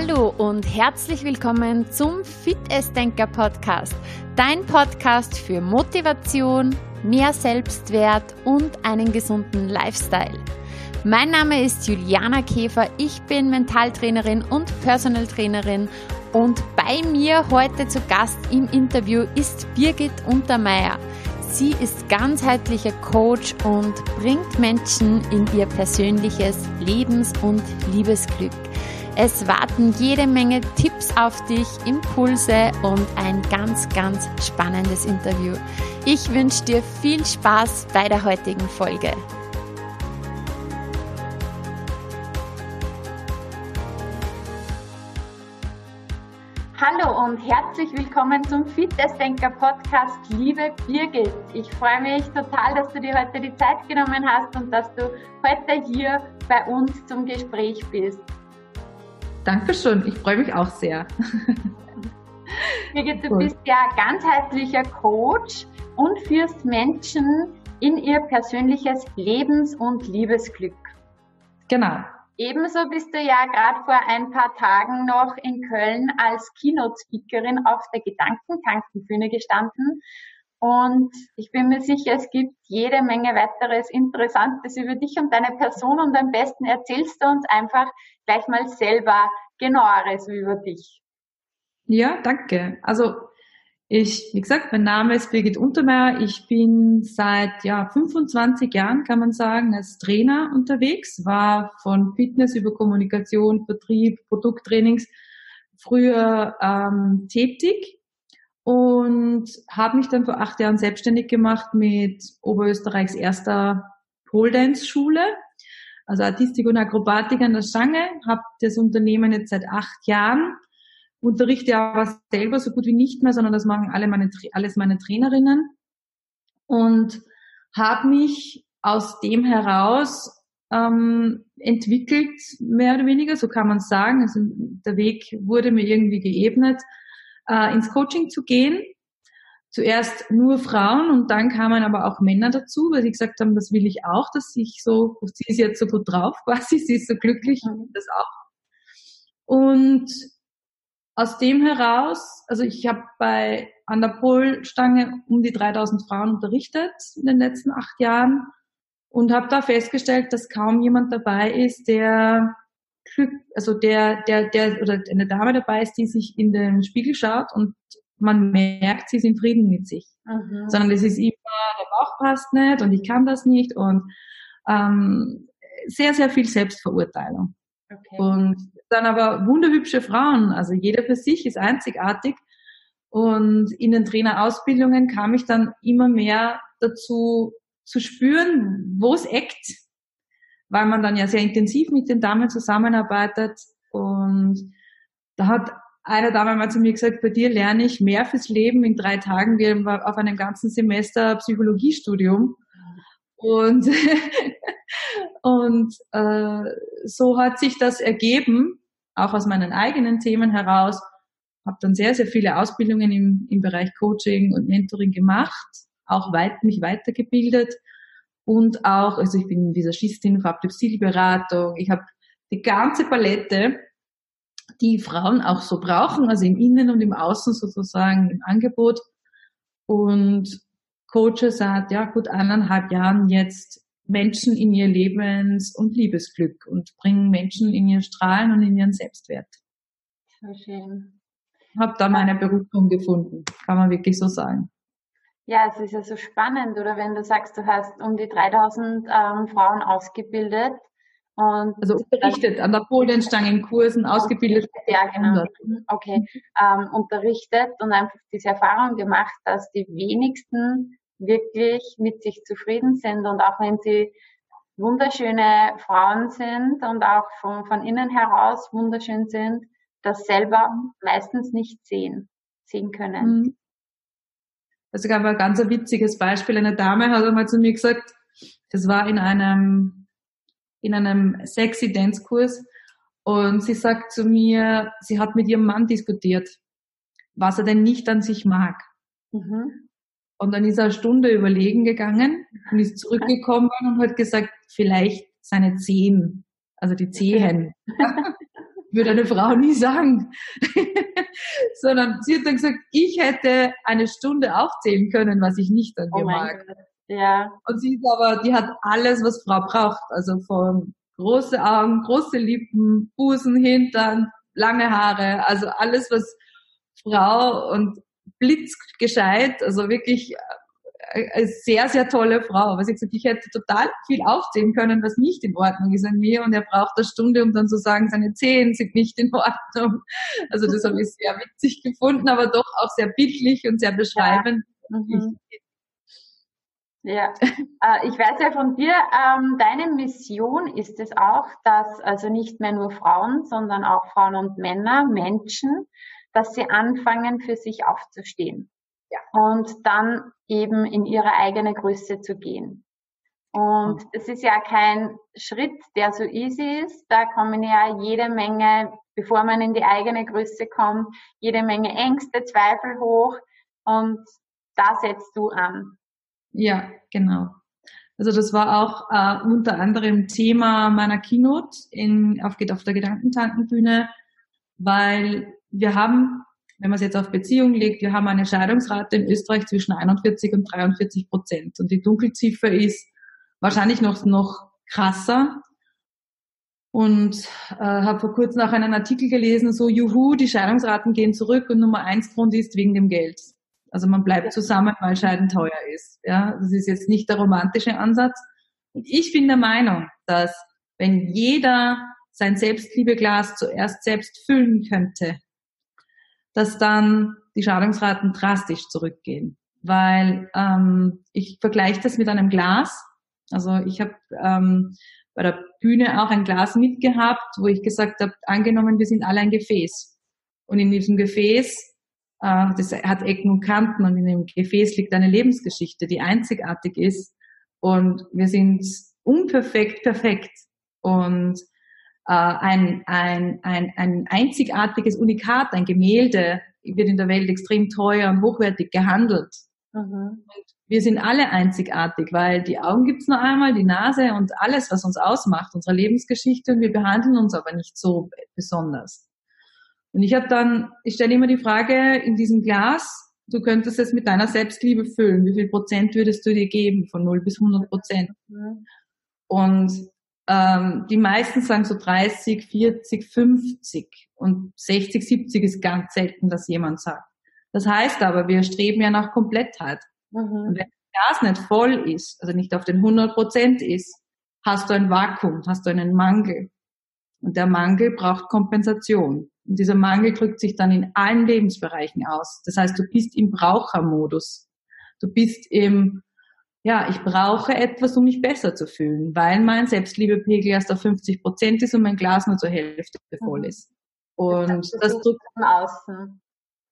Hallo und herzlich willkommen zum Fit Denker Podcast, dein Podcast für Motivation, mehr Selbstwert und einen gesunden Lifestyle. Mein Name ist Juliana Käfer, ich bin Mentaltrainerin und Personal Trainerin und bei mir heute zu Gast im Interview ist Birgit Untermeier. Sie ist ganzheitlicher Coach und bringt Menschen in ihr persönliches Lebens- und Liebesglück. Es warten jede Menge Tipps auf dich, Impulse und ein ganz, ganz spannendes Interview. Ich wünsche dir viel Spaß bei der heutigen Folge. Hallo und herzlich willkommen zum Fitnessdenker Podcast, liebe Birgit. Ich freue mich total, dass du dir heute die Zeit genommen hast und dass du heute hier bei uns zum Gespräch bist. Dankeschön, ich freue mich auch sehr. Birgit, du bist ja ganzheitlicher Coach und führst Menschen in ihr persönliches Lebens- und Liebesglück. Genau. Ebenso bist du ja gerade vor ein paar Tagen noch in Köln als Keynote-Speakerin auf der Gedankentankenbühne gestanden. Und ich bin mir sicher, es gibt jede Menge weiteres Interessantes über dich und deine Person und am besten erzählst du uns einfach gleich mal selber genaueres über dich. Ja, danke. Also ich, wie gesagt, mein Name ist Birgit Untermeier. Ich bin seit ja, 25 Jahren, kann man sagen, als Trainer unterwegs, war von Fitness über Kommunikation, Vertrieb, Produkttrainings früher ähm, tätig und habe mich dann vor acht Jahren selbstständig gemacht mit Oberösterreichs erster Pole Dance Schule, also Artistik und Akrobatik an der Stange, habe das Unternehmen jetzt seit acht Jahren, unterrichte aber selber so gut wie nicht mehr, sondern das machen alle meine, alles meine Trainerinnen. Und habe mich aus dem heraus ähm, entwickelt, mehr oder weniger, so kann man sagen. Also der Weg wurde mir irgendwie geebnet äh, ins Coaching zu gehen. Zuerst nur Frauen und dann kamen aber auch Männer dazu, weil sie gesagt haben, das will ich auch, dass ich so, sie ist jetzt so gut drauf quasi, sie ist so glücklich, mhm. das auch. Und aus dem heraus, also ich habe bei an der Polstange um die 3000 Frauen unterrichtet in den letzten acht Jahren und habe da festgestellt, dass kaum jemand dabei ist, der also der, der, der oder eine Dame dabei ist, die sich in den Spiegel schaut und man merkt, sie ist in Frieden mit sich. Mhm. Sondern es ist immer, der Bauch passt nicht und ich kann das nicht und ähm, sehr, sehr viel Selbstverurteilung. Okay. Und dann aber wunderhübsche Frauen, also jeder für sich ist einzigartig. Und in den Trainerausbildungen kam ich dann immer mehr dazu zu spüren, wo es eckt, weil man dann ja sehr intensiv mit den Damen zusammenarbeitet. Und da hat eine Dame mal zu mir gesagt, bei dir lerne ich mehr fürs Leben in drei Tagen wie auf einem ganzen Semester Psychologiestudium. Und, und äh, so hat sich das ergeben, auch aus meinen eigenen Themen heraus. Habe dann sehr, sehr viele Ausbildungen im, im Bereich Coaching und Mentoring gemacht, auch weit, mich weitergebildet und auch, also ich bin Visagistin, Farbtepsilberatung, ich habe die ganze Palette, die Frauen auch so brauchen, also im Innen und im Außen sozusagen im Angebot und coache seit ja gut eineinhalb Jahren jetzt Menschen in ihr Lebens- und Liebesglück und bringen Menschen in ihr Strahlen und in ihren Selbstwert. Sehr schön. Habe da meine Berufung gefunden, kann man wirklich so sagen. Ja, es ist ja so spannend, oder wenn du sagst, du hast um die 3000 ähm, Frauen ausgebildet und also unterrichtet an der Polienstange in Kursen, ausgebildet. Ja, genau. Okay, ähm, unterrichtet und einfach diese Erfahrung gemacht, dass die wenigsten wirklich mit sich zufrieden sind und auch wenn sie wunderschöne Frauen sind und auch von, von innen heraus wunderschön sind, das selber meistens nicht sehen, sehen können. Mhm. Also gab ein ganz witziges Beispiel. Eine Dame hat einmal zu mir gesagt, das war in einem, in einem sexy Dance Kurs und sie sagt zu mir, sie hat mit ihrem Mann diskutiert, was er denn nicht an sich mag. Mhm. Und dann ist er eine Stunde überlegen gegangen und ist zurückgekommen und hat gesagt, vielleicht seine Zehen, also die Zehen. würde eine Frau nie sagen. Sondern sie hat dann gesagt, ich hätte eine Stunde aufzählen können, was ich nicht an mir oh mag. Gott. Ja. Und sie ist aber, die hat alles, was Frau braucht. Also von große Augen, große Lippen, Busen, Hintern, lange Haare, also alles, was Frau und blitzgescheit, also wirklich eine sehr, sehr tolle Frau. Was ich gesagt, ich hätte total viel aufzählen können, was nicht in Ordnung ist an mir und er braucht eine Stunde, um dann zu sagen, seine Zehen sind nicht in Ordnung. Also das habe ich sehr witzig gefunden, aber doch auch sehr bildlich und sehr beschreibend. Ja. Mhm. Ja, äh, ich weiß ja von dir, ähm, deine Mission ist es auch, dass also nicht mehr nur Frauen, sondern auch Frauen und Männer, Menschen, dass sie anfangen, für sich aufzustehen. Ja. Und dann eben in ihre eigene Größe zu gehen. Und mhm. es ist ja kein Schritt, der so easy ist. Da kommen ja jede Menge, bevor man in die eigene Größe kommt, jede Menge Ängste, Zweifel hoch. Und da setzt du an. Ja, genau. Also das war auch äh, unter anderem Thema meiner Keynote in, auf, auf der Gedankentankenbühne, weil wir haben, wenn man es jetzt auf Beziehungen legt, wir haben eine Scheidungsrate in Österreich zwischen 41 und 43 Prozent. Und die Dunkelziffer ist wahrscheinlich noch, noch krasser. Und äh, habe vor kurzem auch einen Artikel gelesen, so juhu, die Scheidungsraten gehen zurück und Nummer eins Grund ist wegen dem Geld. Also man bleibt zusammen, weil Scheiden teuer ist. Ja, das ist jetzt nicht der romantische Ansatz. Und ich bin der Meinung, dass wenn jeder sein Selbstliebeglas zuerst selbst füllen könnte, dass dann die Schadungsraten drastisch zurückgehen. Weil ähm, ich vergleiche das mit einem Glas. Also ich habe ähm, bei der Bühne auch ein Glas mitgehabt, wo ich gesagt habe, angenommen, wir sind alle ein Gefäß. Und in diesem Gefäß äh, das hat Ecken und Kanten und in dem Gefäß liegt eine Lebensgeschichte, die einzigartig ist. Und wir sind unperfekt perfekt. Und ein, ein, ein, ein einzigartiges Unikat, ein Gemälde, wird in der Welt extrem teuer und hochwertig gehandelt. Mhm. Und wir sind alle einzigartig, weil die Augen gibt's nur einmal, die Nase und alles, was uns ausmacht, unsere Lebensgeschichte, und wir behandeln uns aber nicht so besonders. Und ich habe dann, ich stelle immer die Frage, in diesem Glas, du könntest es mit deiner Selbstliebe füllen. Wie viel Prozent würdest du dir geben? Von 0 bis 100 Prozent. Mhm. Und ähm, die meisten sagen so 30, 40, 50 und 60, 70 ist ganz selten, dass jemand sagt. Das heißt aber, wir streben ja nach Komplettheit. Mhm. Und wenn das nicht voll ist, also nicht auf den 100 Prozent ist, hast du ein Vakuum, hast du einen Mangel. Und der Mangel braucht Kompensation. Und dieser Mangel drückt sich dann in allen Lebensbereichen aus. Das heißt, du bist im Brauchermodus. Du bist im, ja, ich brauche etwas, um mich besser zu fühlen, weil mein Selbstliebepegel erst auf 50 Prozent ist und mein Glas nur zur Hälfte voll ist. Und das, das drückt im Außen.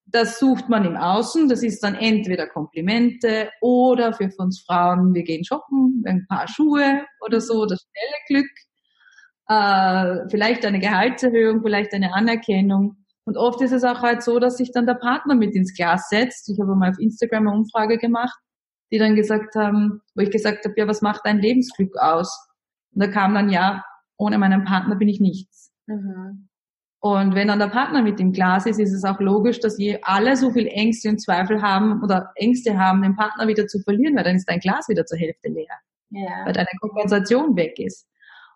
Das sucht man im Außen. Das ist dann entweder Komplimente oder für uns Frauen, wir gehen shoppen, ein paar Schuhe oder so, das schnelle Glück äh, vielleicht eine Gehaltserhöhung, vielleicht eine Anerkennung. Und oft ist es auch halt so, dass sich dann der Partner mit ins Glas setzt. Ich habe mal auf Instagram eine Umfrage gemacht, die dann gesagt haben, wo ich gesagt habe, ja, was macht dein Lebensglück aus? Und da kam dann, ja, ohne meinen Partner bin ich nichts. Mhm. Und wenn dann der Partner mit im Glas ist, ist es auch logisch, dass je alle so viel Ängste und Zweifel haben oder Ängste haben, den Partner wieder zu verlieren, weil dann ist dein Glas wieder zur Hälfte leer. Ja. Weil deine Kompensation weg ist.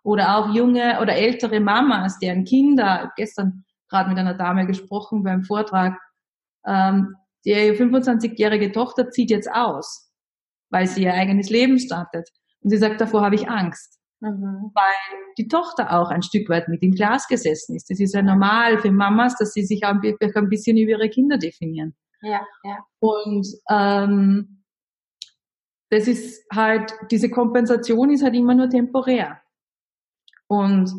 Oder auch junge oder ältere Mamas, deren Kinder, gestern gerade mit einer Dame gesprochen beim Vortrag, ähm, die 25-jährige Tochter zieht jetzt aus, weil sie ihr eigenes Leben startet. Und sie sagt, davor habe ich Angst. Mhm. Weil die Tochter auch ein Stück weit mit im Glas gesessen ist. Das ist ja normal für Mamas, dass sie sich auch ein bisschen über ihre Kinder definieren. Ja, ja. Und ähm, das ist halt, diese Kompensation ist halt immer nur temporär. Und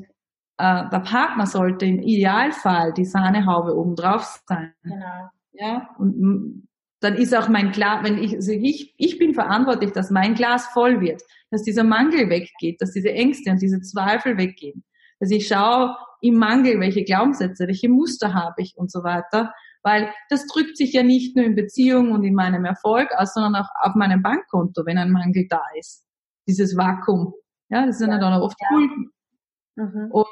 äh, der Partner sollte im Idealfall die Sahnehaube obendrauf sein. Genau. Ja, und dann ist auch mein Glas, wenn ich, also ich, ich bin verantwortlich, dass mein Glas voll wird, dass dieser Mangel weggeht, dass diese Ängste und diese Zweifel weggehen, dass ich schaue im Mangel, welche Glaubenssätze, welche Muster habe ich und so weiter, weil das drückt sich ja nicht nur in Beziehung und in meinem Erfolg aus, sondern auch auf meinem Bankkonto, wenn ein Mangel da ist. Dieses Vakuum. Ja, das sind ja, dann auch oft ja. Schulden. Mhm. Und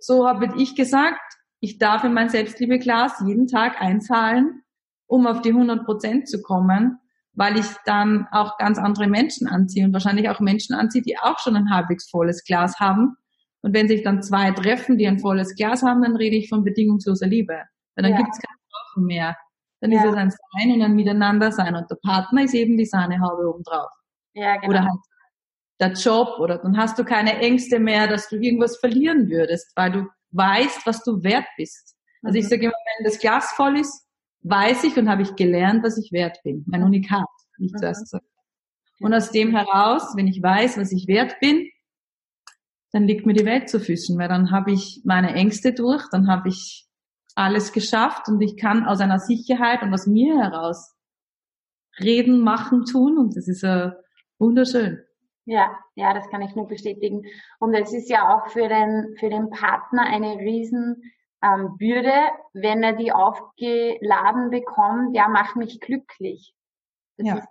so habe ich gesagt, ich darf in mein Selbstliebeglas jeden Tag einzahlen, um auf die 100 Prozent zu kommen, weil ich dann auch ganz andere Menschen anziehe und wahrscheinlich auch Menschen anziehe, die auch schon ein halbwegs volles Glas haben. Und wenn sich dann zwei treffen, die ein volles Glas haben, dann rede ich von bedingungsloser Liebe. Weil dann ja. gibt es kein Brauchen mehr. Dann ja. ist es ein Sein und ein Miteinander sein. Und der Partner ist eben die Sahnehaube obendrauf. Ja, genau. Oder halt der Job oder dann hast du keine Ängste mehr, dass du irgendwas verlieren würdest, weil du weißt, was du wert bist. Also ich mhm. sage immer, wenn das Glas voll ist, weiß ich und habe ich gelernt, was ich wert bin. Mein Unikat, wie ich mhm. zuerst gesagt Und aus dem heraus, wenn ich weiß, was ich wert bin, dann liegt mir die Welt zu Füßen, weil dann habe ich meine Ängste durch, dann habe ich alles geschafft und ich kann aus einer Sicherheit und aus mir heraus reden, machen, tun und das ist äh, wunderschön. Ja, ja, das kann ich nur bestätigen. Und es ist ja auch für den, für den Partner eine riesen ähm, Bürde, wenn er die aufgeladen bekommt, ja, mach mich glücklich. Das ja. Ist,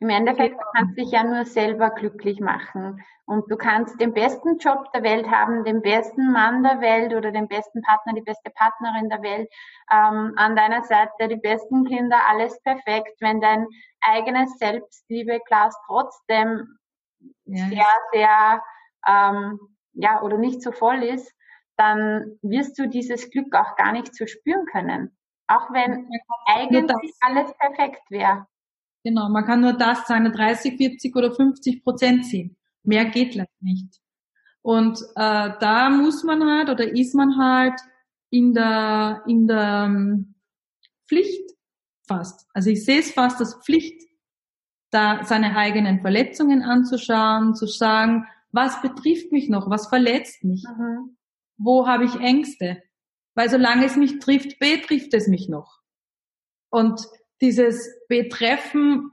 Im Endeffekt du kannst dich ja nur selber glücklich machen. Und du kannst den besten Job der Welt haben, den besten Mann der Welt oder den besten Partner, die beste Partnerin der Welt ähm, an deiner Seite, die besten Kinder, alles perfekt. Wenn dein eigenes Selbstliebe-Glas trotzdem ja. sehr, sehr, ähm, ja, oder nicht so voll ist, dann wirst du dieses Glück auch gar nicht so spüren können. Auch wenn eigentlich alles perfekt wäre. Genau, man kann nur das seine 30, 40 oder 50 Prozent ziehen. Mehr geht leider nicht. Und äh, da muss man halt oder ist man halt in der in der ähm, Pflicht fast. Also ich sehe es fast als Pflicht, da seine eigenen Verletzungen anzuschauen, zu sagen, was betrifft mich noch, was verletzt mich, mhm. Wo habe ich Ängste, weil solange es mich trifft, betrifft es mich noch. Und dieses Betreffen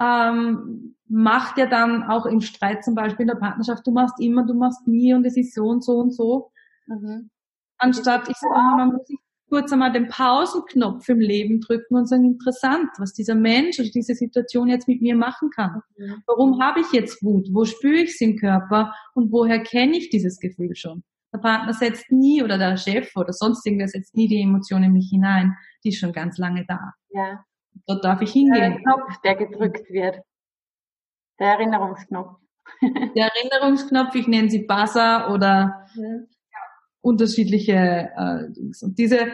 ähm, macht ja dann auch im Streit zum Beispiel in der Partnerschaft, du machst immer, du machst nie und es ist so und so und so. Mhm. Anstatt, ich sage man muss sich kurz einmal den Pausenknopf im Leben drücken und sagen, interessant, was dieser Mensch oder diese Situation jetzt mit mir machen kann. Mhm. Warum habe ich jetzt Wut? Wo spüre ich es im Körper? Und woher kenne ich dieses Gefühl schon? Der Partner setzt nie oder der Chef oder sonst irgendwer setzt nie die Emotion in mich hinein. Die ist schon ganz lange da. Ja. Dort darf ich hingehen. Der Knopf, der gedrückt wird. Der Erinnerungsknopf. der Erinnerungsknopf, ich nenne sie Buzzer oder ja unterschiedliche äh, und diese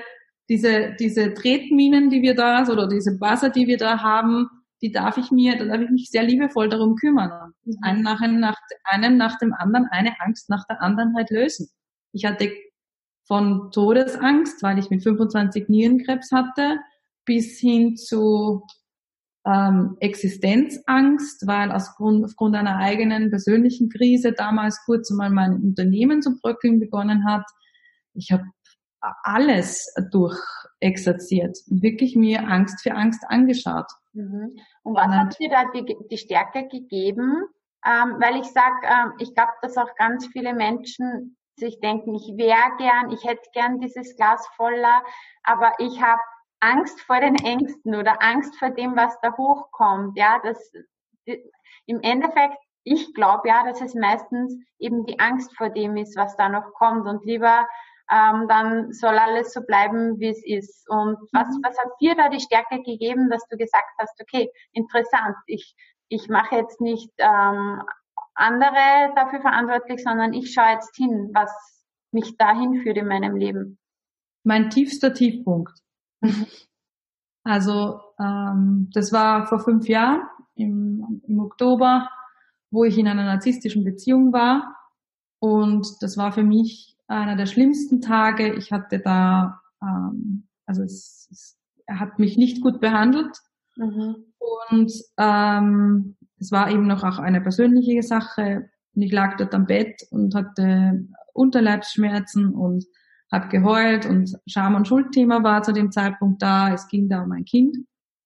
diese diese Tretminen, die wir da oder diese Buzzer, die wir da haben, die darf ich mir, da darf ich mich sehr liebevoll darum kümmern. Mhm. Einen nach, einem, nach, einem nach dem anderen, eine Angst nach der anderen halt lösen. Ich hatte von Todesangst, weil ich mit 25 Nierenkrebs hatte, bis hin zu ähm, Existenzangst, weil aufgrund, aufgrund einer eigenen persönlichen Krise damals kurz einmal mein Unternehmen zu bröckeln begonnen hat, ich habe alles durchexerziert, wirklich mir Angst für Angst angeschaut. Mhm. Und was hat dir da die, die Stärke gegeben? Ähm, weil ich sag, ähm, ich glaube, dass auch ganz viele Menschen sich denken, ich wäre gern, ich hätte gern dieses Glas voller, aber ich habe Angst vor den Ängsten oder Angst vor dem, was da hochkommt. Ja, das im Endeffekt, ich glaube ja, dass es meistens eben die Angst vor dem ist, was da noch kommt und lieber ähm, dann soll alles so bleiben, wie es ist. Und was, mhm. was hat dir da die Stärke gegeben, dass du gesagt hast, okay, interessant, ich, ich mache jetzt nicht ähm, andere dafür verantwortlich, sondern ich schaue jetzt hin, was mich dahin führt in meinem Leben. Mein tiefster Tiefpunkt. Mhm. Also ähm, das war vor fünf Jahren im, im Oktober, wo ich in einer narzisstischen Beziehung war. Und das war für mich einer der schlimmsten Tage. Ich hatte da, ähm, also es, es, er hat mich nicht gut behandelt. Mhm. Und ähm, es war eben noch auch eine persönliche Sache. Und ich lag dort am Bett und hatte Unterleibsschmerzen und habe geheult und Scham- und Schuldthema war zu dem Zeitpunkt da. Es ging da um ein Kind.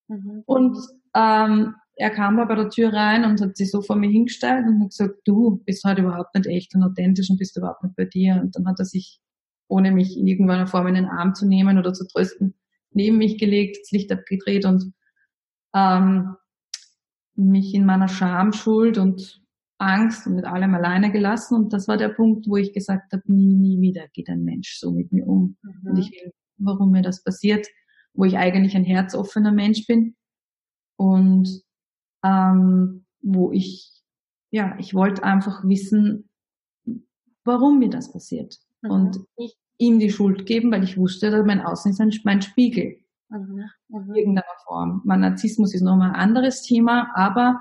Mhm. Und ähm, er kam aber bei der Tür rein und hat sich so vor mir hingestellt und hat gesagt, du bist heute überhaupt nicht echt und authentisch und bist überhaupt nicht bei dir. Und dann hat er sich, ohne mich in irgendeiner Form in den Arm zu nehmen oder zu trösten, neben mich gelegt, das Licht abgedreht und ähm, mich in meiner Scham, Schuld und Angst und mit allem alleine gelassen. Und das war der Punkt, wo ich gesagt habe, nie, nie wieder geht ein Mensch so mit mir um. Mhm. Und ich will, warum mir das passiert, wo ich eigentlich ein herzoffener Mensch bin. Und ähm, wo ich, ja, ich wollte einfach wissen, warum mir das passiert. Mhm. Und nicht ihm die Schuld geben, weil ich wusste, dass mein Außen ist ein, mein Spiegel. Mhm. Mhm. In irgendeiner Form. Mein Narzissmus ist nochmal ein anderes Thema, aber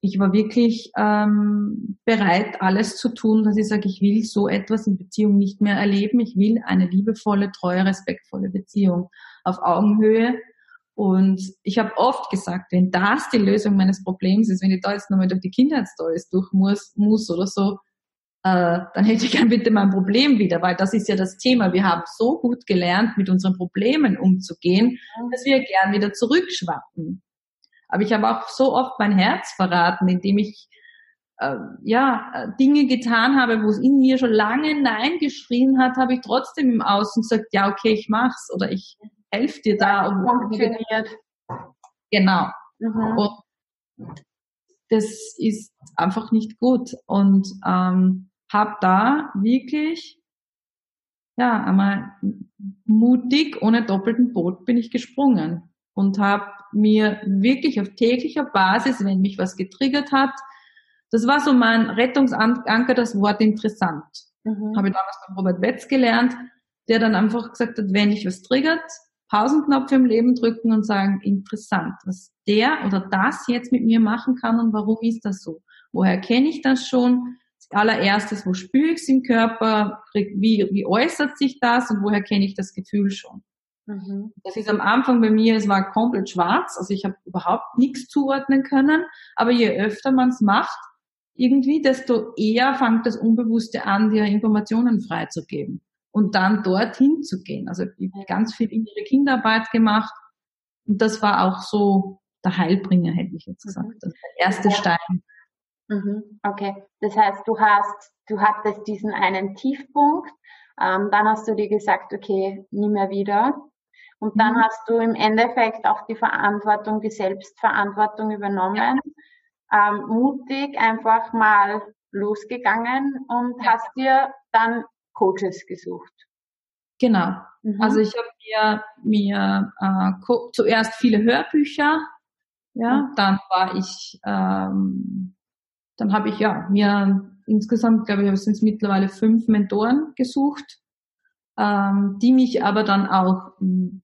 ich war wirklich ähm, bereit, alles zu tun, dass ich sage, ich will so etwas in Beziehung nicht mehr erleben. Ich will eine liebevolle, treue, respektvolle Beziehung auf Augenhöhe. Und ich habe oft gesagt, wenn das die Lösung meines Problems ist, wenn ich da jetzt nochmal durch die Kindheitsstories durch muss, muss oder so, äh, dann hätte ich gern bitte mein Problem wieder, weil das ist ja das Thema. Wir haben so gut gelernt, mit unseren Problemen umzugehen, dass wir gern wieder zurückschwappen. Aber ich habe auch so oft mein Herz verraten, indem ich äh, ja Dinge getan habe, wo es in mir schon lange Nein geschrien hat, habe ich trotzdem im Außen gesagt, ja okay, ich mach's oder ich helfe dir da. Und funktioniert. Genau. Mhm. Und das ist einfach nicht gut und ähm, habe da wirklich ja einmal mutig ohne doppelten Boot bin ich gesprungen und habe mir wirklich auf täglicher Basis, wenn mich was getriggert hat, das war so mein Rettungsanker, das Wort interessant. Mhm. Habe ich damals von Robert Betz gelernt, der dann einfach gesagt hat, wenn mich was triggert, Pausenknopf im Leben drücken und sagen, interessant, was der oder das jetzt mit mir machen kann und warum ist das so? Woher kenne ich das schon? Allererstes, wo spüre ich es im Körper? Wie, wie äußert sich das und woher kenne ich das Gefühl schon? Mhm. Das ist am Anfang bei mir, es war komplett schwarz, also ich habe überhaupt nichts zuordnen können, aber je öfter man es macht, irgendwie, desto eher fängt das Unbewusste an, dir Informationen freizugeben und dann dorthin zu gehen. Also ich habe ganz viel innere Kinderarbeit gemacht und das war auch so der Heilbringer, hätte ich jetzt gesagt. Mhm. Das der erste. Stein. Mhm. Okay, das heißt, du hast, du hattest diesen einen Tiefpunkt, ähm, dann hast du dir gesagt, okay, nie mehr wieder. Und dann mhm. hast du im Endeffekt auch die Verantwortung, die Selbstverantwortung übernommen, ähm, mutig einfach mal losgegangen und ja. hast dir dann Coaches gesucht. Genau. Mhm. Also ich habe mir, mir äh, zuerst viele Hörbücher, ja, mhm. dann war ich, ähm, dann habe ich ja mir insgesamt, glaube ich, sind es mittlerweile fünf Mentoren gesucht, ähm, die mich aber dann auch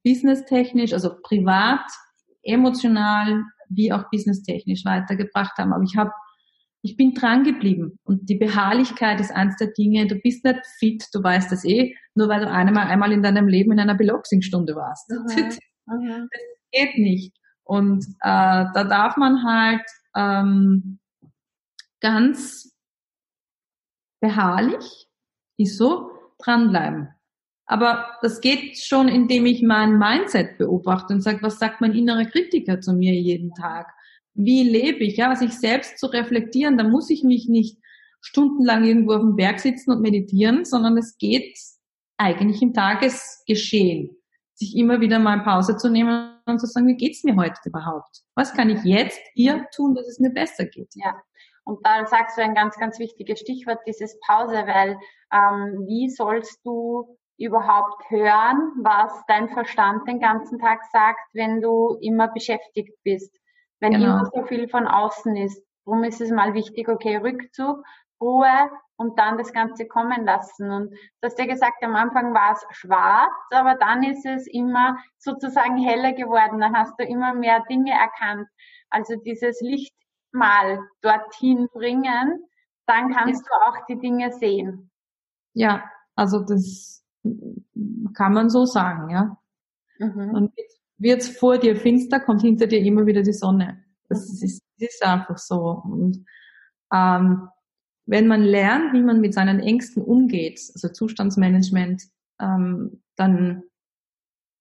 businesstechnisch, also privat, emotional wie auch businesstechnisch weitergebracht haben. Aber ich habe ich bin dran geblieben. Und die Beharrlichkeit ist eins der Dinge, du bist nicht fit, du weißt das eh, nur weil du einmal, einmal in deinem Leben in einer Beloxing-Stunde warst. Mhm. Mhm. Das geht nicht. Und äh, da darf man halt ähm, ganz beharrlich, ist so, dranbleiben. Aber das geht schon, indem ich mein Mindset beobachte und sage, was sagt mein innerer Kritiker zu mir jeden Tag? wie lebe ich, ja, sich selbst zu reflektieren, da muss ich mich nicht stundenlang irgendwo auf dem Berg sitzen und meditieren, sondern es geht eigentlich im Tagesgeschehen, sich immer wieder mal Pause zu nehmen und zu sagen, wie geht's mir heute überhaupt? Was kann ich jetzt hier tun, dass es mir besser geht? Ja. Und da sagst du ein ganz, ganz wichtiges Stichwort, dieses Pause, weil ähm, wie sollst du überhaupt hören, was dein Verstand den ganzen Tag sagt, wenn du immer beschäftigt bist? wenn genau. immer so viel von außen ist. Darum ist es mal wichtig, okay, Rückzug, Ruhe und dann das Ganze kommen lassen. Und du hast ja gesagt, am Anfang war es schwarz, aber dann ist es immer sozusagen heller geworden. Dann hast du immer mehr Dinge erkannt. Also dieses Licht mal dorthin bringen, dann kannst ja. du auch die Dinge sehen. Ja, also das kann man so sagen, ja. Mhm. Und wird vor dir finster, kommt hinter dir immer wieder die Sonne. Das ist, das ist einfach so. Und ähm, wenn man lernt, wie man mit seinen Ängsten umgeht, also Zustandsmanagement, ähm, dann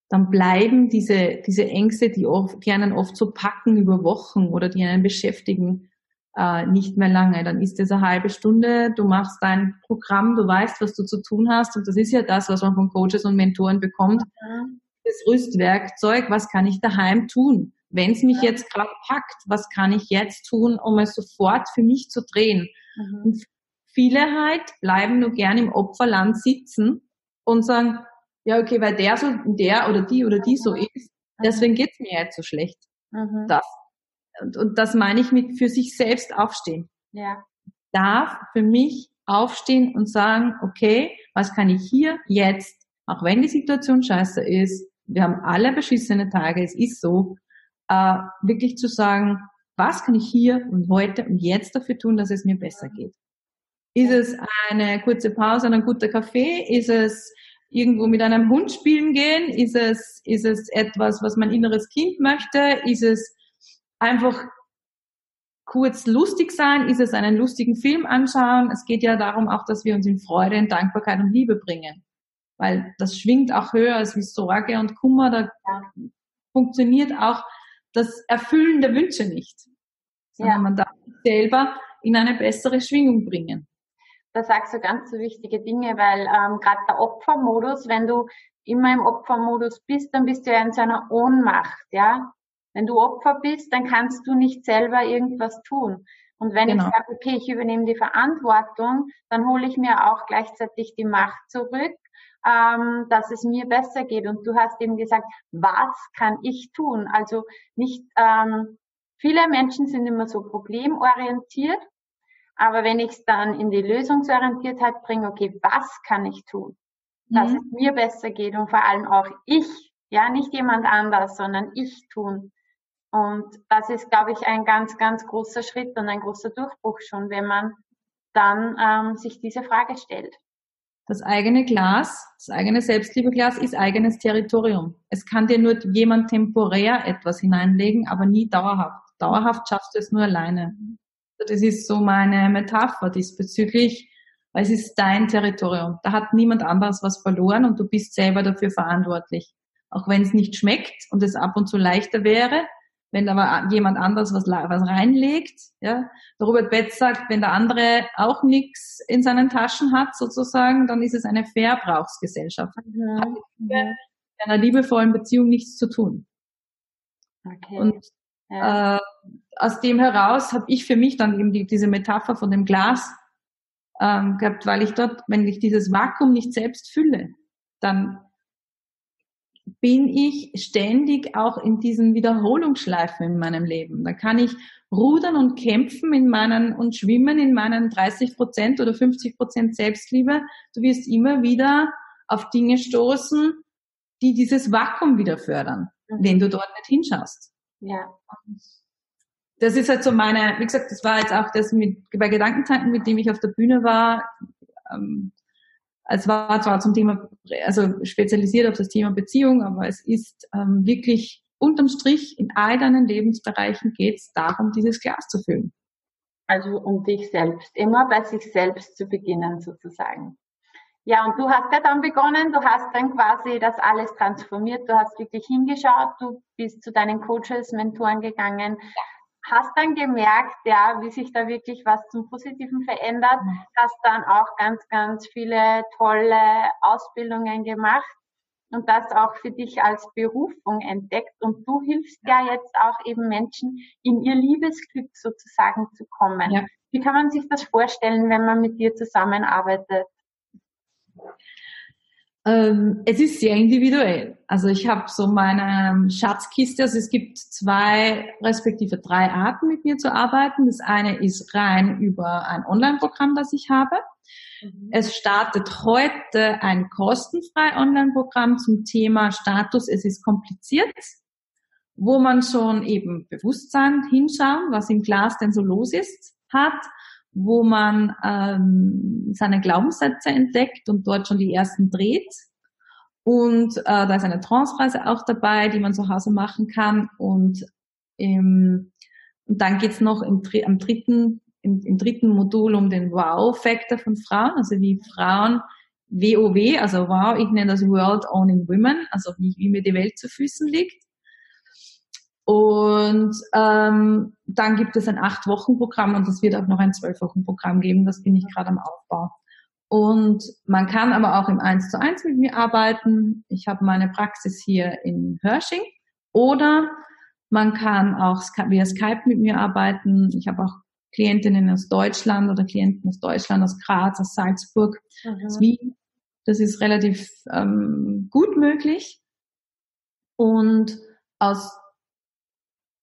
dann bleiben diese, diese Ängste, die, oft, die einen oft so packen über Wochen oder die einen beschäftigen, äh, nicht mehr lange. Dann ist es eine halbe Stunde, du machst dein Programm, du weißt, was du zu tun hast und das ist ja das, was man von Coaches und Mentoren bekommt. Mhm das Rüstwerkzeug, was kann ich daheim tun? Wenn es mich jetzt gerade packt, was kann ich jetzt tun, um es sofort für mich zu drehen? Mhm. Und viele halt bleiben nur gern im Opferland sitzen und sagen, ja, okay, weil der so, der oder die oder die so mhm. ist, deswegen geht's mir jetzt so schlecht. Mhm. Das. Und, und das meine ich mit für sich selbst aufstehen. Ja. Darf für mich aufstehen und sagen, okay, was kann ich hier jetzt, auch wenn die Situation scheiße ist, wir haben alle beschissene Tage, es ist so, äh, wirklich zu sagen, was kann ich hier und heute und jetzt dafür tun, dass es mir besser geht? Ist es eine kurze Pause, ein guter Kaffee? Ist es irgendwo mit einem Hund spielen gehen? Ist es, ist es etwas, was mein inneres Kind möchte? Ist es einfach kurz lustig sein? Ist es einen lustigen Film anschauen? Es geht ja darum auch, dass wir uns in Freude, in Dankbarkeit und Liebe bringen. Weil das schwingt auch höher als wie Sorge und Kummer. Da funktioniert auch das Erfüllen der Wünsche nicht. Sondern ja. man darf sich selber in eine bessere Schwingung bringen. Da sagst du ganz so wichtige Dinge, weil ähm, gerade der Opfermodus, wenn du immer im Opfermodus bist, dann bist du ja in so einer Ohnmacht, ja. Wenn du Opfer bist, dann kannst du nicht selber irgendwas tun. Und wenn genau. ich sage, okay, ich übernehme die Verantwortung, dann hole ich mir auch gleichzeitig die Macht zurück, ähm, dass es mir besser geht. Und du hast eben gesagt, was kann ich tun? Also nicht, ähm, viele Menschen sind immer so problemorientiert, aber wenn ich es dann in die Lösungsorientiertheit bringe, okay, was kann ich tun? Dass mhm. es mir besser geht und vor allem auch ich, ja, nicht jemand anders, sondern ich tun. Und das ist, glaube ich, ein ganz, ganz großer Schritt und ein großer Durchbruch schon, wenn man dann ähm, sich diese Frage stellt. Das eigene Glas, das eigene Selbstliebeglas ist eigenes Territorium. Es kann dir nur jemand temporär etwas hineinlegen, aber nie dauerhaft. Dauerhaft schaffst du es nur alleine. Das ist so meine Metapher diesbezüglich, weil es ist dein Territorium. Da hat niemand anderes was verloren und du bist selber dafür verantwortlich. Auch wenn es nicht schmeckt und es ab und zu leichter wäre, wenn aber jemand anderes was, was reinlegt, ja, der Robert Betz sagt, wenn der andere auch nichts in seinen Taschen hat, sozusagen, dann ist es eine Verbrauchsgesellschaft. Mhm. Hat mit einer liebevollen Beziehung nichts zu tun. Okay. Und ja. äh, aus dem heraus habe ich für mich dann eben die, diese Metapher von dem Glas ähm, gehabt, weil ich dort, wenn ich dieses Vakuum nicht selbst fülle, dann bin ich ständig auch in diesen Wiederholungsschleifen in meinem Leben. Da kann ich rudern und kämpfen in meinen und schwimmen in meinen 30 Prozent oder 50 Prozent Selbstliebe. Du wirst immer wieder auf Dinge stoßen, die dieses Vakuum wieder fördern, mhm. wenn du dort nicht hinschaust. Ja. Das ist halt so meine, wie gesagt, das war jetzt auch das mit, bei Gedankentanken, mit dem ich auf der Bühne war, ähm, es war zwar zum Thema, also spezialisiert auf das Thema Beziehung, aber es ist ähm, wirklich unterm Strich in all deinen Lebensbereichen geht es darum, dieses Glas zu füllen. Also um dich selbst, immer bei sich selbst zu beginnen sozusagen. Ja, und du hast ja dann begonnen, du hast dann quasi das alles transformiert, du hast wirklich hingeschaut, du bist zu deinen Coaches, Mentoren gegangen, hast dann gemerkt, ja, wie sich da wirklich was zum Positiven verändert, mhm. hast dann auch ganz, ganz viele tolle Ausbildungen gemacht und das auch für dich als Berufung entdeckt. Und du hilfst ja jetzt auch eben Menschen, in ihr Liebesglück sozusagen zu kommen. Ja. Wie kann man sich das vorstellen, wenn man mit dir zusammenarbeitet? Ähm, es ist sehr individuell. Also ich habe so meine Schatzkiste, also es gibt zwei respektive drei Arten mit mir zu arbeiten. Das eine ist rein über ein Online-Programm, das ich habe. Mhm. Es startet heute ein kostenfrei Online-Programm zum Thema Status, es ist kompliziert, wo man schon eben Bewusstsein hinschauen, was im Glas denn so los ist, hat wo man ähm, seine Glaubenssätze entdeckt und dort schon die ersten dreht. Und äh, da ist eine Trance-Reise auch dabei, die man zu Hause machen kann. Und, ähm, und dann geht's noch im, am dritten, im, im dritten Modul um den Wow-Faktor von Frauen, also wie Frauen WOW, also Wow, ich nenne das World Owning Women, also wie, wie mir die Welt zu Füßen liegt. Und ähm, dann gibt es ein Acht-Wochen-Programm und es wird auch noch ein Zwölf-Wochen-Programm geben. Das bin ich gerade am Aufbau. Und man kann aber auch im 1 zu 1 mit mir arbeiten. Ich habe meine Praxis hier in Hörsching. Oder man kann auch via Skype mit mir arbeiten. Ich habe auch Klientinnen aus Deutschland oder Klienten aus Deutschland, aus Graz, aus Salzburg, mhm. aus Wien. Das ist relativ ähm, gut möglich. Und aus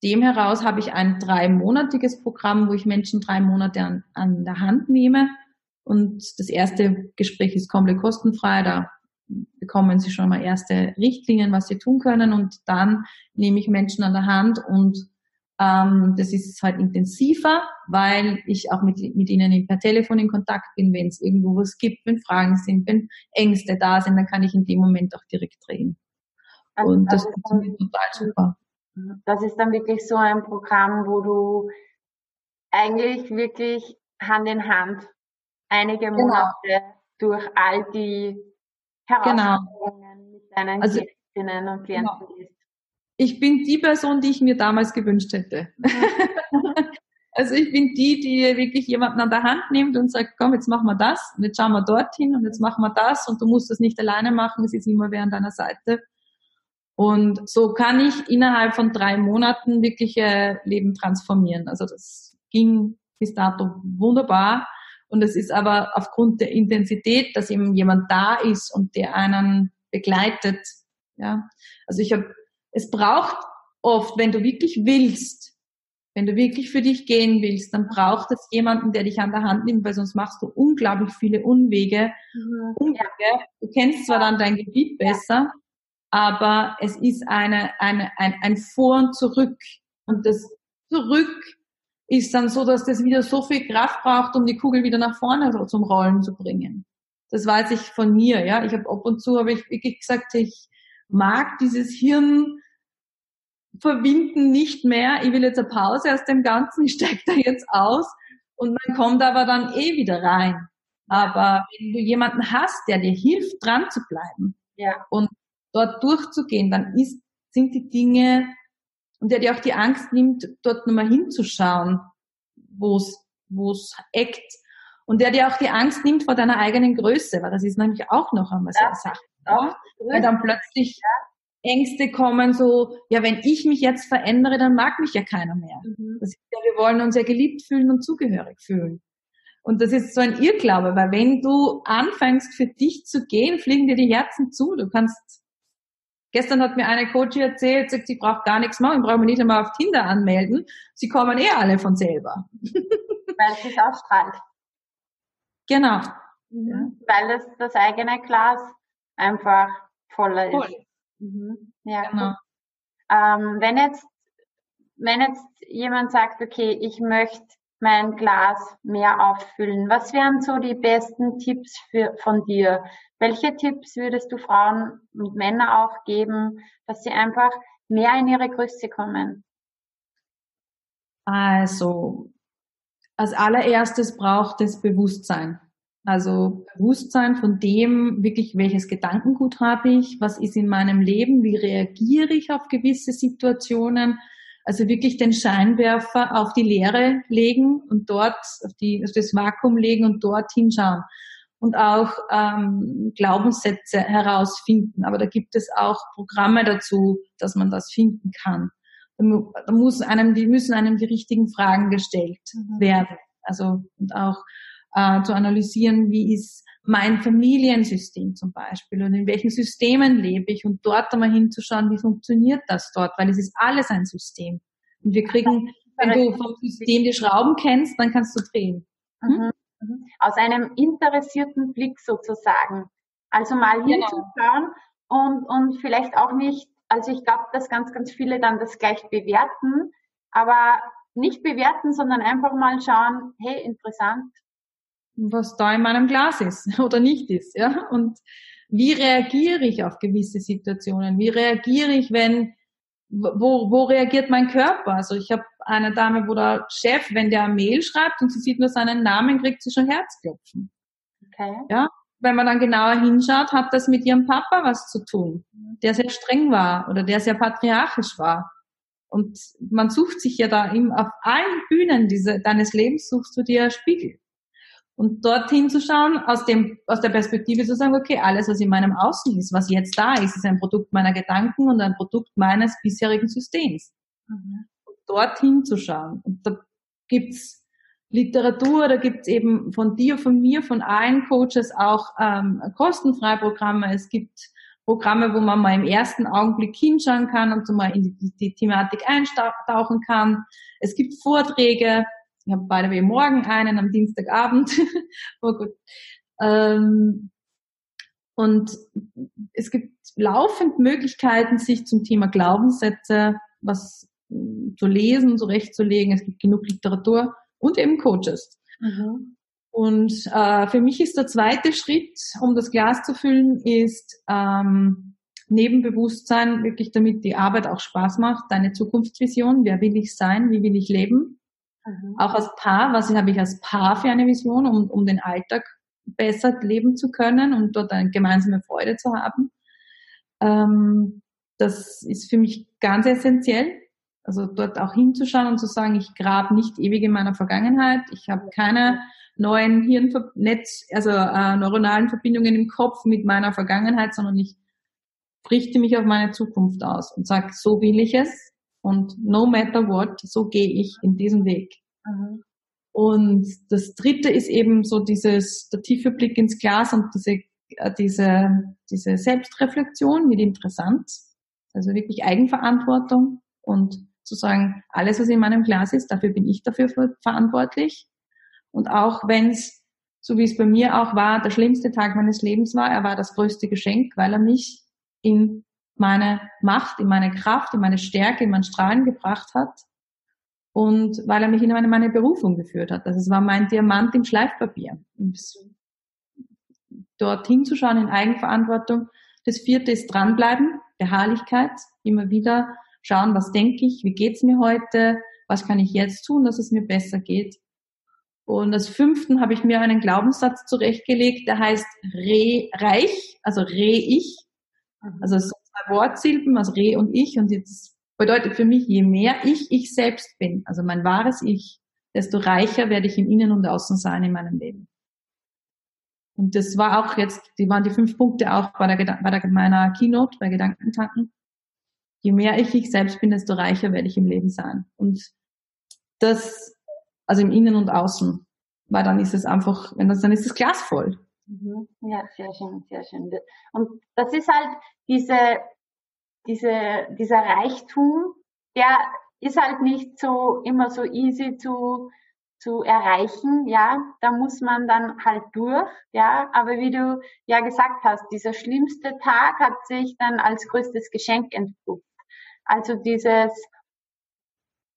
dem heraus habe ich ein dreimonatiges Programm, wo ich Menschen drei Monate an, an der Hand nehme. Und das erste Gespräch ist komplett kostenfrei. Da bekommen sie schon mal erste Richtlinien, was sie tun können. Und dann nehme ich Menschen an der Hand und ähm, das ist halt intensiver, weil ich auch mit, mit ihnen per Telefon in Kontakt bin, wenn es irgendwo was gibt, wenn Fragen sind, wenn Ängste da sind, dann kann ich in dem Moment auch direkt drehen. Also und das, das funktioniert total super. Das ist dann wirklich so ein Programm, wo du eigentlich wirklich Hand in Hand einige genau. Monate genau. durch all die Herausforderungen genau. mit deinen also, Klientinnen und Klienten genau. gehst. Ich bin die Person, die ich mir damals gewünscht hätte. Mhm. also ich bin die, die wirklich jemanden an der Hand nimmt und sagt, komm, jetzt machen wir das, und jetzt schauen wir dorthin und jetzt machen wir das und du musst das nicht alleine machen, es ist immer wer an deiner Seite. Und so kann ich innerhalb von drei Monaten wirkliche Leben transformieren. Also das ging bis dato wunderbar. Und es ist aber aufgrund der Intensität, dass eben jemand da ist und der einen begleitet. Ja, also ich habe, es braucht oft, wenn du wirklich willst, wenn du wirklich für dich gehen willst, dann braucht es jemanden, der dich an der Hand nimmt, weil sonst machst du unglaublich viele Unwege. Mhm. Umwege. Du kennst zwar dann dein Gebiet besser, aber es ist eine, eine, ein, ein Vor und Zurück. Und das Zurück ist dann so, dass das wieder so viel Kraft braucht, um die Kugel wieder nach vorne zum Rollen zu bringen. Das weiß ich von mir, ja. Ich habe ab und zu habe ich wirklich gesagt, ich mag dieses Hirn verwinden nicht mehr. Ich will jetzt eine Pause aus dem Ganzen. Ich steige da jetzt aus und man kommt aber dann eh wieder rein. Aber wenn du jemanden hast, der dir hilft, dran zu bleiben ja. und dort durchzugehen, dann ist, sind die Dinge, und der dir auch die Angst nimmt, dort nochmal hinzuschauen, wo es wo es eckt. Und der dir auch die Angst nimmt vor deiner eigenen Größe, weil das ist nämlich auch noch einmal so eine Sache. Ja? Weil dann plötzlich Ängste kommen, so, ja, wenn ich mich jetzt verändere, dann mag mich ja keiner mehr. Mhm. Das ist ja, wir wollen uns ja geliebt fühlen und zugehörig fühlen. Und das ist so ein Irrglaube, weil wenn du anfängst für dich zu gehen, fliegen dir die Herzen zu. Du kannst Gestern hat mir eine Coach erzählt, sagt, sie braucht gar nichts machen, braucht man nicht einmal auf Tinder anmelden. Sie kommen eh alle von selber. Weil es sich ausstrahlt. Genau. Mhm. Weil das, das eigene Glas einfach voller Voll. ist. Mhm. Ja, genau. Ähm, wenn jetzt, wenn jetzt jemand sagt, okay, ich möchte mein Glas mehr auffüllen. Was wären so die besten Tipps für, von dir? Welche Tipps würdest du Frauen und Männern auch geben, dass sie einfach mehr in ihre Größe kommen? Also, als allererstes braucht es Bewusstsein. Also Bewusstsein von dem, wirklich welches Gedankengut habe ich, was ist in meinem Leben, wie reagiere ich auf gewisse Situationen, also wirklich den Scheinwerfer auf die Leere legen und dort auf, die, auf das Vakuum legen und dort hinschauen. Und auch ähm, Glaubenssätze herausfinden. Aber da gibt es auch Programme dazu, dass man das finden kann. Da muss einem, die müssen einem die richtigen Fragen gestellt mhm. werden. Also und auch äh, zu analysieren, wie ist mein Familiensystem zum Beispiel und in welchen Systemen lebe ich und dort einmal hinzuschauen, wie funktioniert das dort, weil es ist alles ein System. Und wir kriegen, wenn du vom System die Schrauben kennst, dann kannst du drehen. Hm? Mhm. Aus einem interessierten Blick sozusagen. Also mal genau. hinzuschauen und, und vielleicht auch nicht, also ich glaube, dass ganz, ganz viele dann das gleich bewerten, aber nicht bewerten, sondern einfach mal schauen, hey, interessant, was da in meinem Glas ist oder nicht ist, ja. Und wie reagiere ich auf gewisse Situationen? Wie reagiere ich, wenn wo, wo reagiert mein Körper? Also ich habe eine Dame, wo der Chef, wenn der eine Mail schreibt und sie sieht nur seinen Namen, kriegt sie schon Herzklopfen. Okay. Ja, wenn man dann genauer hinschaut, hat das mit ihrem Papa was zu tun, der sehr streng war oder der sehr patriarchisch war. Und man sucht sich ja da im, auf allen Bühnen diese, deines Lebens suchst du dir Spiegel und dorthin zu schauen, aus dem, aus der Perspektive zu sagen, okay, alles, was in meinem Außen ist, was jetzt da ist, ist ein Produkt meiner Gedanken und ein Produkt meines bisherigen Systems. Mhm. Und dorthin zu schauen. Und da gibt's Literatur, da gibt's eben von dir, von mir, von allen Coaches auch ähm, kostenfreie Programme. Es gibt Programme, wo man mal im ersten Augenblick hinschauen kann und so mal in die, die Thematik eintauchen kann. Es gibt Vorträge. Ich habe beide wie morgen einen am Dienstagabend. oh gut. Ähm, und es gibt laufend Möglichkeiten, sich zum Thema Glaubenssätze was zu lesen, zurechtzulegen. Es gibt genug Literatur und eben Coaches. Mhm. Und äh, für mich ist der zweite Schritt, um das Glas zu füllen, ist ähm, neben Bewusstsein wirklich, damit die Arbeit auch Spaß macht, deine Zukunftsvision. Wer will ich sein? Wie will ich leben? Mhm. Auch als Paar, was habe ich als Paar für eine Vision, um, um den Alltag besser leben zu können und dort eine gemeinsame Freude zu haben. Ähm, das ist für mich ganz essentiell. Also dort auch hinzuschauen und zu sagen, ich grab nicht ewig in meiner Vergangenheit. Ich habe keine neuen Hirnnetz, also äh, neuronalen Verbindungen im Kopf mit meiner Vergangenheit, sondern ich richte mich auf meine Zukunft aus und sage, so will ich es und no matter what, so gehe ich in diesen Weg. Mhm. Und das dritte ist eben so dieses, der tiefe Blick ins Glas und diese, äh, diese, diese Selbstreflexion wird interessant. Also wirklich Eigenverantwortung und zu sagen, alles, was in meinem Glas ist, dafür bin ich dafür verantwortlich. Und auch wenn es, so wie es bei mir auch war, der schlimmste Tag meines Lebens war, er war das größte Geschenk, weil er mich in meine Macht, in meine Kraft, in meine Stärke, in mein Strahlen gebracht hat und weil er mich in meine, meine Berufung geführt hat. Also es war mein Diamant im Schleifpapier. Dort hinzuschauen in Eigenverantwortung. Das vierte ist dranbleiben, Beharrlichkeit, immer wieder schauen, was denke ich, wie geht's mir heute, was kann ich jetzt tun, dass es mir besser geht. Und als fünften habe ich mir einen Glaubenssatz zurechtgelegt, der heißt Re reich, also Re-Ich. Mhm. Also so zwei Wortsilben, also Re und Ich. Und jetzt bedeutet für mich, je mehr ich ich selbst bin, also mein wahres Ich, desto reicher werde ich im Innen und Außen sein in meinem Leben. Und das war auch jetzt, die waren die fünf Punkte auch bei der, bei der meiner Keynote, bei Gedankentanken je mehr ich ich selbst bin, desto reicher werde ich im Leben sein. Und das, also im Innen und Außen, weil dann ist es einfach, wenn das, dann ist das Glas voll. Mhm. Ja, sehr schön, sehr schön. Und das ist halt diese, diese, dieser Reichtum, der ist halt nicht so immer so easy zu, zu erreichen, ja, da muss man dann halt durch, ja, aber wie du ja gesagt hast, dieser schlimmste Tag hat sich dann als größtes Geschenk entpuppt. Also dieses,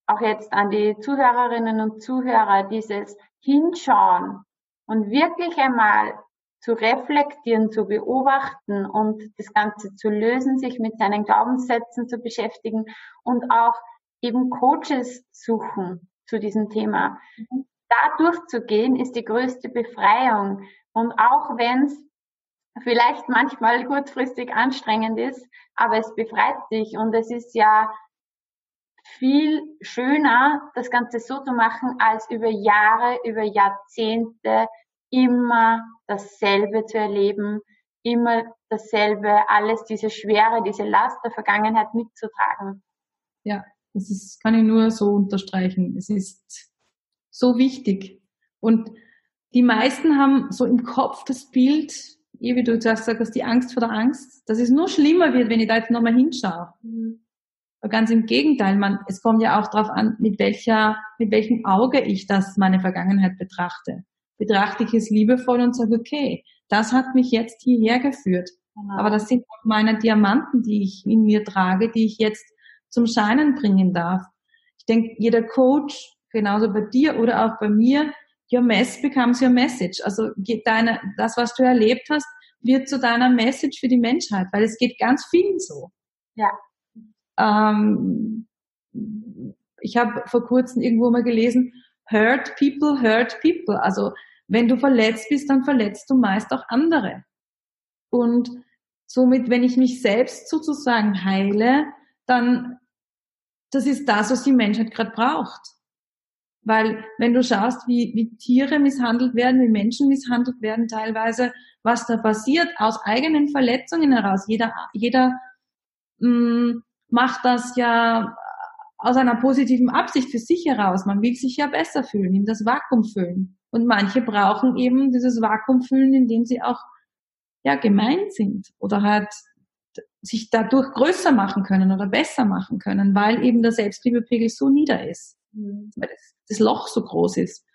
auch jetzt an die Zuhörerinnen und Zuhörer, dieses Hinschauen und wirklich einmal zu reflektieren, zu beobachten und das Ganze zu lösen, sich mit seinen Glaubenssätzen zu beschäftigen und auch eben Coaches suchen zu diesem Thema. Mhm. Da durchzugehen ist die größte Befreiung. Und auch wenn es vielleicht manchmal kurzfristig anstrengend ist, aber es befreit dich und es ist ja viel schöner, das Ganze so zu machen, als über Jahre, über Jahrzehnte immer dasselbe zu erleben, immer dasselbe, alles diese Schwere, diese Last der Vergangenheit mitzutragen. Ja, das ist, kann ich nur so unterstreichen. Es ist so wichtig. Und die meisten haben so im Kopf das Bild, eh, wie du zuerst gesagt hast, die Angst vor der Angst, dass es nur schlimmer wird, wenn ich da jetzt nochmal hinschaue. Mhm. Ganz im Gegenteil, man, es kommt ja auch darauf an, mit welcher, mit welchem Auge ich das, meine Vergangenheit betrachte. Betrachte ich es liebevoll und sage, okay, das hat mich jetzt hierher geführt. Genau. Aber das sind auch meine Diamanten, die ich in mir trage, die ich jetzt zum Scheinen bringen darf. Ich denke, jeder Coach, genauso bei dir oder auch bei mir, your mess becomes your message. Also deine, das, was du erlebt hast, wird zu deiner Message für die Menschheit, weil es geht ganz vielen so. Ja. Ähm, ich habe vor kurzem irgendwo mal gelesen, hurt people, hurt people. Also wenn du verletzt bist, dann verletzt du meist auch andere. Und somit, wenn ich mich selbst sozusagen heile, dann das ist das, was die Menschheit gerade braucht. Weil wenn du schaust, wie, wie Tiere misshandelt werden, wie Menschen misshandelt werden teilweise, was da passiert aus eigenen Verletzungen heraus. Jeder, jeder mh, mm, macht das ja aus einer positiven Absicht für sich heraus. Man will sich ja besser fühlen, in das Vakuum füllen. Und manche brauchen eben dieses Vakuum füllen, indem sie auch ja gemeint sind oder halt sich dadurch größer machen können oder besser machen können, weil eben der Selbstliebepegel so nieder ist, mhm. weil das, das Loch so groß ist.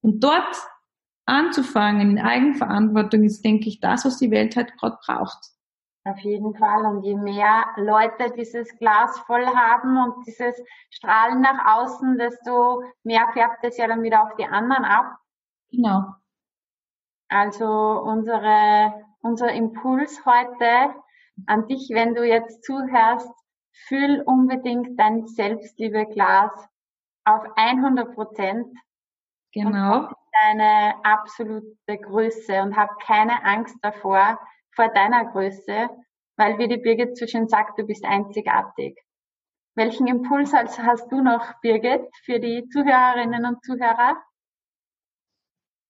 Und dort anzufangen in Eigenverantwortung ist, denke ich, das, was die Welt halt gerade braucht. Auf jeden Fall. Und je mehr Leute dieses Glas voll haben und dieses Strahlen nach außen, desto mehr färbt es ja dann wieder auf die anderen ab. Genau. Also unsere, unser Impuls heute an dich, wenn du jetzt zuhörst, fühl unbedingt dein Selbstliebe-Glas auf 100 Prozent. Genau. Deine absolute Größe und hab keine Angst davor, vor deiner Größe, weil wie die Birgit so schön sagt, du bist einzigartig. Welchen Impuls hast du noch, Birgit, für die Zuhörerinnen und Zuhörer?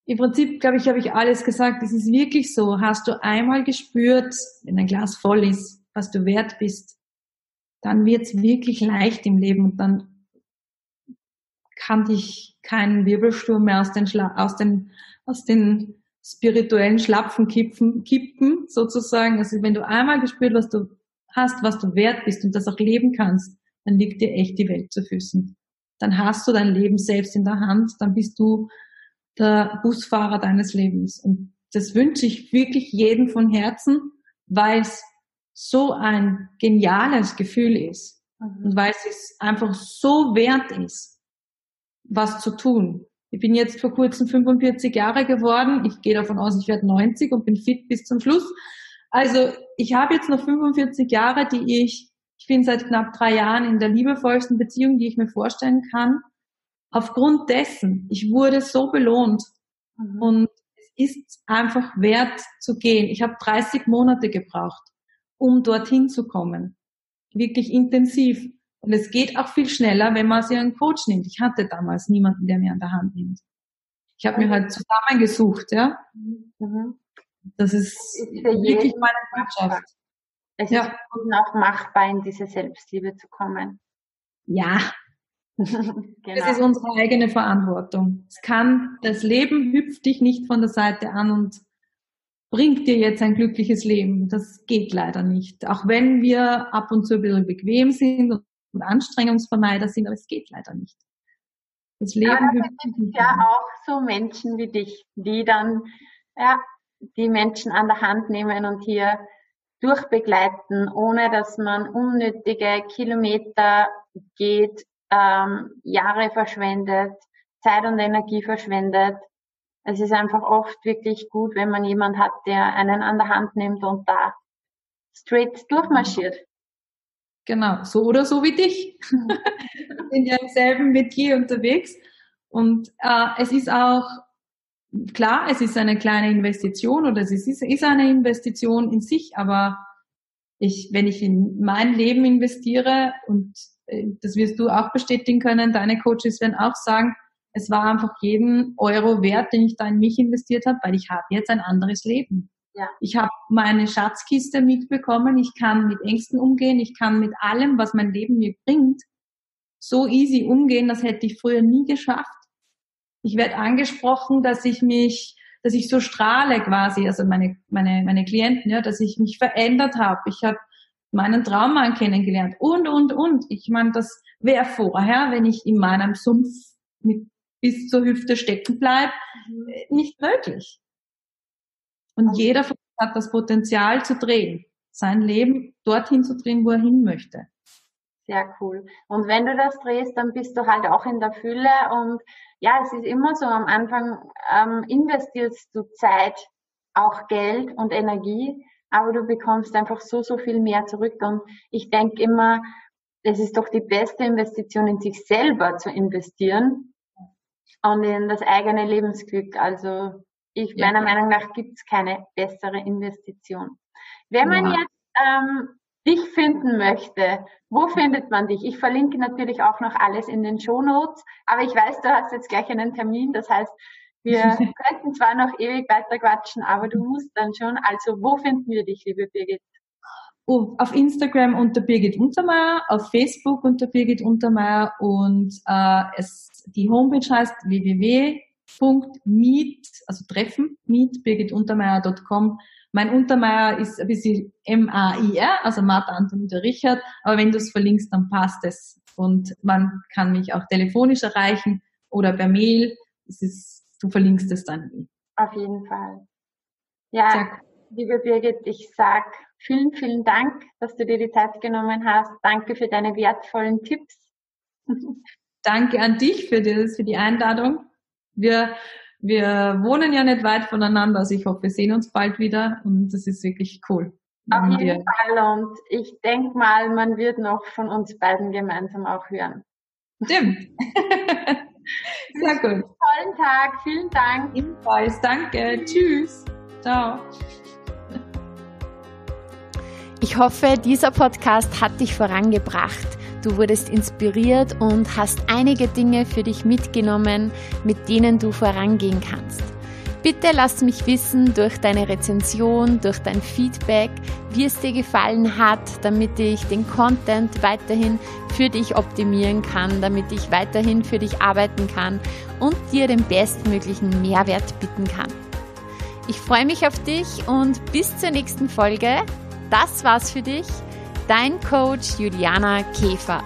Im Prinzip, glaube ich, habe ich alles gesagt. Es ist wirklich so. Hast du einmal gespürt, wenn ein Glas voll ist, was du wert bist, dann wird es wirklich leicht im Leben und dann kann dich kein Wirbelsturm mehr aus den, Schla aus den, aus den spirituellen Schlapfen kippen, kippen, sozusagen. Also wenn du einmal gespürt, was du hast, was du wert bist und das auch leben kannst, dann liegt dir echt die Welt zu Füßen. Dann hast du dein Leben selbst in der Hand, dann bist du der Busfahrer deines Lebens. Und das wünsche ich wirklich jedem von Herzen, weil es so ein geniales Gefühl ist mhm. und weil es einfach so wert ist, was zu tun. Ich bin jetzt vor kurzem 45 Jahre geworden. Ich gehe davon aus, ich werde 90 und bin fit bis zum Schluss. Also ich habe jetzt noch 45 Jahre, die ich, ich bin seit knapp drei Jahren in der liebevollsten Beziehung, die ich mir vorstellen kann aufgrund dessen, ich wurde so belohnt mhm. und es ist einfach wert zu gehen. Ich habe 30 Monate gebraucht, um dorthin zu kommen. Wirklich intensiv. Und es geht auch viel schneller, wenn man sich einen Coach nimmt. Ich hatte damals niemanden, der mir an der Hand nimmt. Ich habe mir halt zusammengesucht, ja. Mhm. Das ist, ist wirklich meine Botschaft. Es ja. ist auch machbar, in diese Selbstliebe zu kommen. Ja, genau. Das ist unsere eigene Verantwortung. Es kann, das Leben hüpft dich nicht von der Seite an und bringt dir jetzt ein glückliches Leben. Das geht leider nicht. Auch wenn wir ab und zu ein bisschen bequem sind und Anstrengungsvermeider sind, aber es geht leider nicht. Das Leben aber dich nicht. Ja, auch so Menschen wie dich, die dann, ja, die Menschen an der Hand nehmen und hier durchbegleiten, ohne dass man unnötige Kilometer geht, ähm, Jahre verschwendet, Zeit und Energie verschwendet. Es ist einfach oft wirklich gut, wenn man jemand hat, der einen an der Hand nimmt und da straight durchmarschiert. Genau, so oder so wie dich. in derselben Metier unterwegs. Und äh, es ist auch klar, es ist eine kleine Investition oder es ist, ist eine Investition in sich, aber ich, wenn ich in mein Leben investiere und äh, das wirst du auch bestätigen können, deine Coaches werden auch sagen, es war einfach jeden Euro wert, den ich da in mich investiert habe, weil ich habe jetzt ein anderes Leben. Ja. Ich habe meine Schatzkiste mitbekommen, ich kann mit Ängsten umgehen, ich kann mit allem, was mein Leben mir bringt, so easy umgehen, das hätte ich früher nie geschafft. Ich werde angesprochen, dass ich mich, dass ich so strahle quasi, also meine, meine, meine Klienten, ja, dass ich mich verändert habe. Ich habe meinen Traummann kennengelernt und, und, und. Ich meine, das wäre vorher, wenn ich in meinem Sumpf mit bis zur Hüfte stecken bleibe, mhm. nicht möglich. Und jeder von uns hat das Potenzial zu drehen, sein Leben dorthin zu drehen, wo er hin möchte. Sehr cool. Und wenn du das drehst, dann bist du halt auch in der Fülle und ja, es ist immer so, am Anfang ähm, investierst du Zeit, auch Geld und Energie, aber du bekommst einfach so, so viel mehr zurück. Und ich denke immer, es ist doch die beste Investition in sich selber zu investieren und in das eigene Lebensglück. Also ich ja. meiner Meinung nach gibt es keine bessere Investition. Wenn man ja. jetzt ähm, dich finden möchte, wo findet man dich? Ich verlinke natürlich auch noch alles in den Show Notes, aber ich weiß, du hast jetzt gleich einen Termin, das heißt, wir könnten zwar noch ewig weiter quatschen, aber du musst dann schon. Also, wo finden wir dich, liebe Birgit? auf Instagram unter Birgit Untermeier, auf Facebook unter Birgit Untermeier und äh, es, die Homepage heißt www.meet, also treffen, meetbirgituntermeier.com. Mein Untermeier ist ein bisschen M-A-I-R, also Martha Anton der Richard, aber wenn du es verlinkst, dann passt es. Und man kann mich auch telefonisch erreichen oder per Mail. Es ist, du verlinkst es dann. Auf jeden Fall. Ja, Sehr liebe Birgit, ich sag vielen, vielen Dank, dass du dir die Zeit genommen hast. Danke für deine wertvollen Tipps. Danke an dich für, das, für die Einladung. Wir, wir wohnen ja nicht weit voneinander, also ich hoffe, wir sehen uns bald wieder und das ist wirklich cool. Auf jeden wir Fall und ich denke mal, man wird noch von uns beiden gemeinsam auch hören. Stimmt. Sehr gut. Tollen Tag, vielen Dank. Ebenfalls, danke. Tschüss. Ciao. Ich hoffe, dieser Podcast hat dich vorangebracht. Du wurdest inspiriert und hast einige Dinge für dich mitgenommen, mit denen du vorangehen kannst. Bitte lass mich wissen durch deine Rezension, durch dein Feedback, wie es dir gefallen hat, damit ich den Content weiterhin für dich optimieren kann, damit ich weiterhin für dich arbeiten kann und dir den bestmöglichen Mehrwert bieten kann. Ich freue mich auf dich und bis zur nächsten Folge. Das war's für dich, dein Coach Juliana Käfer.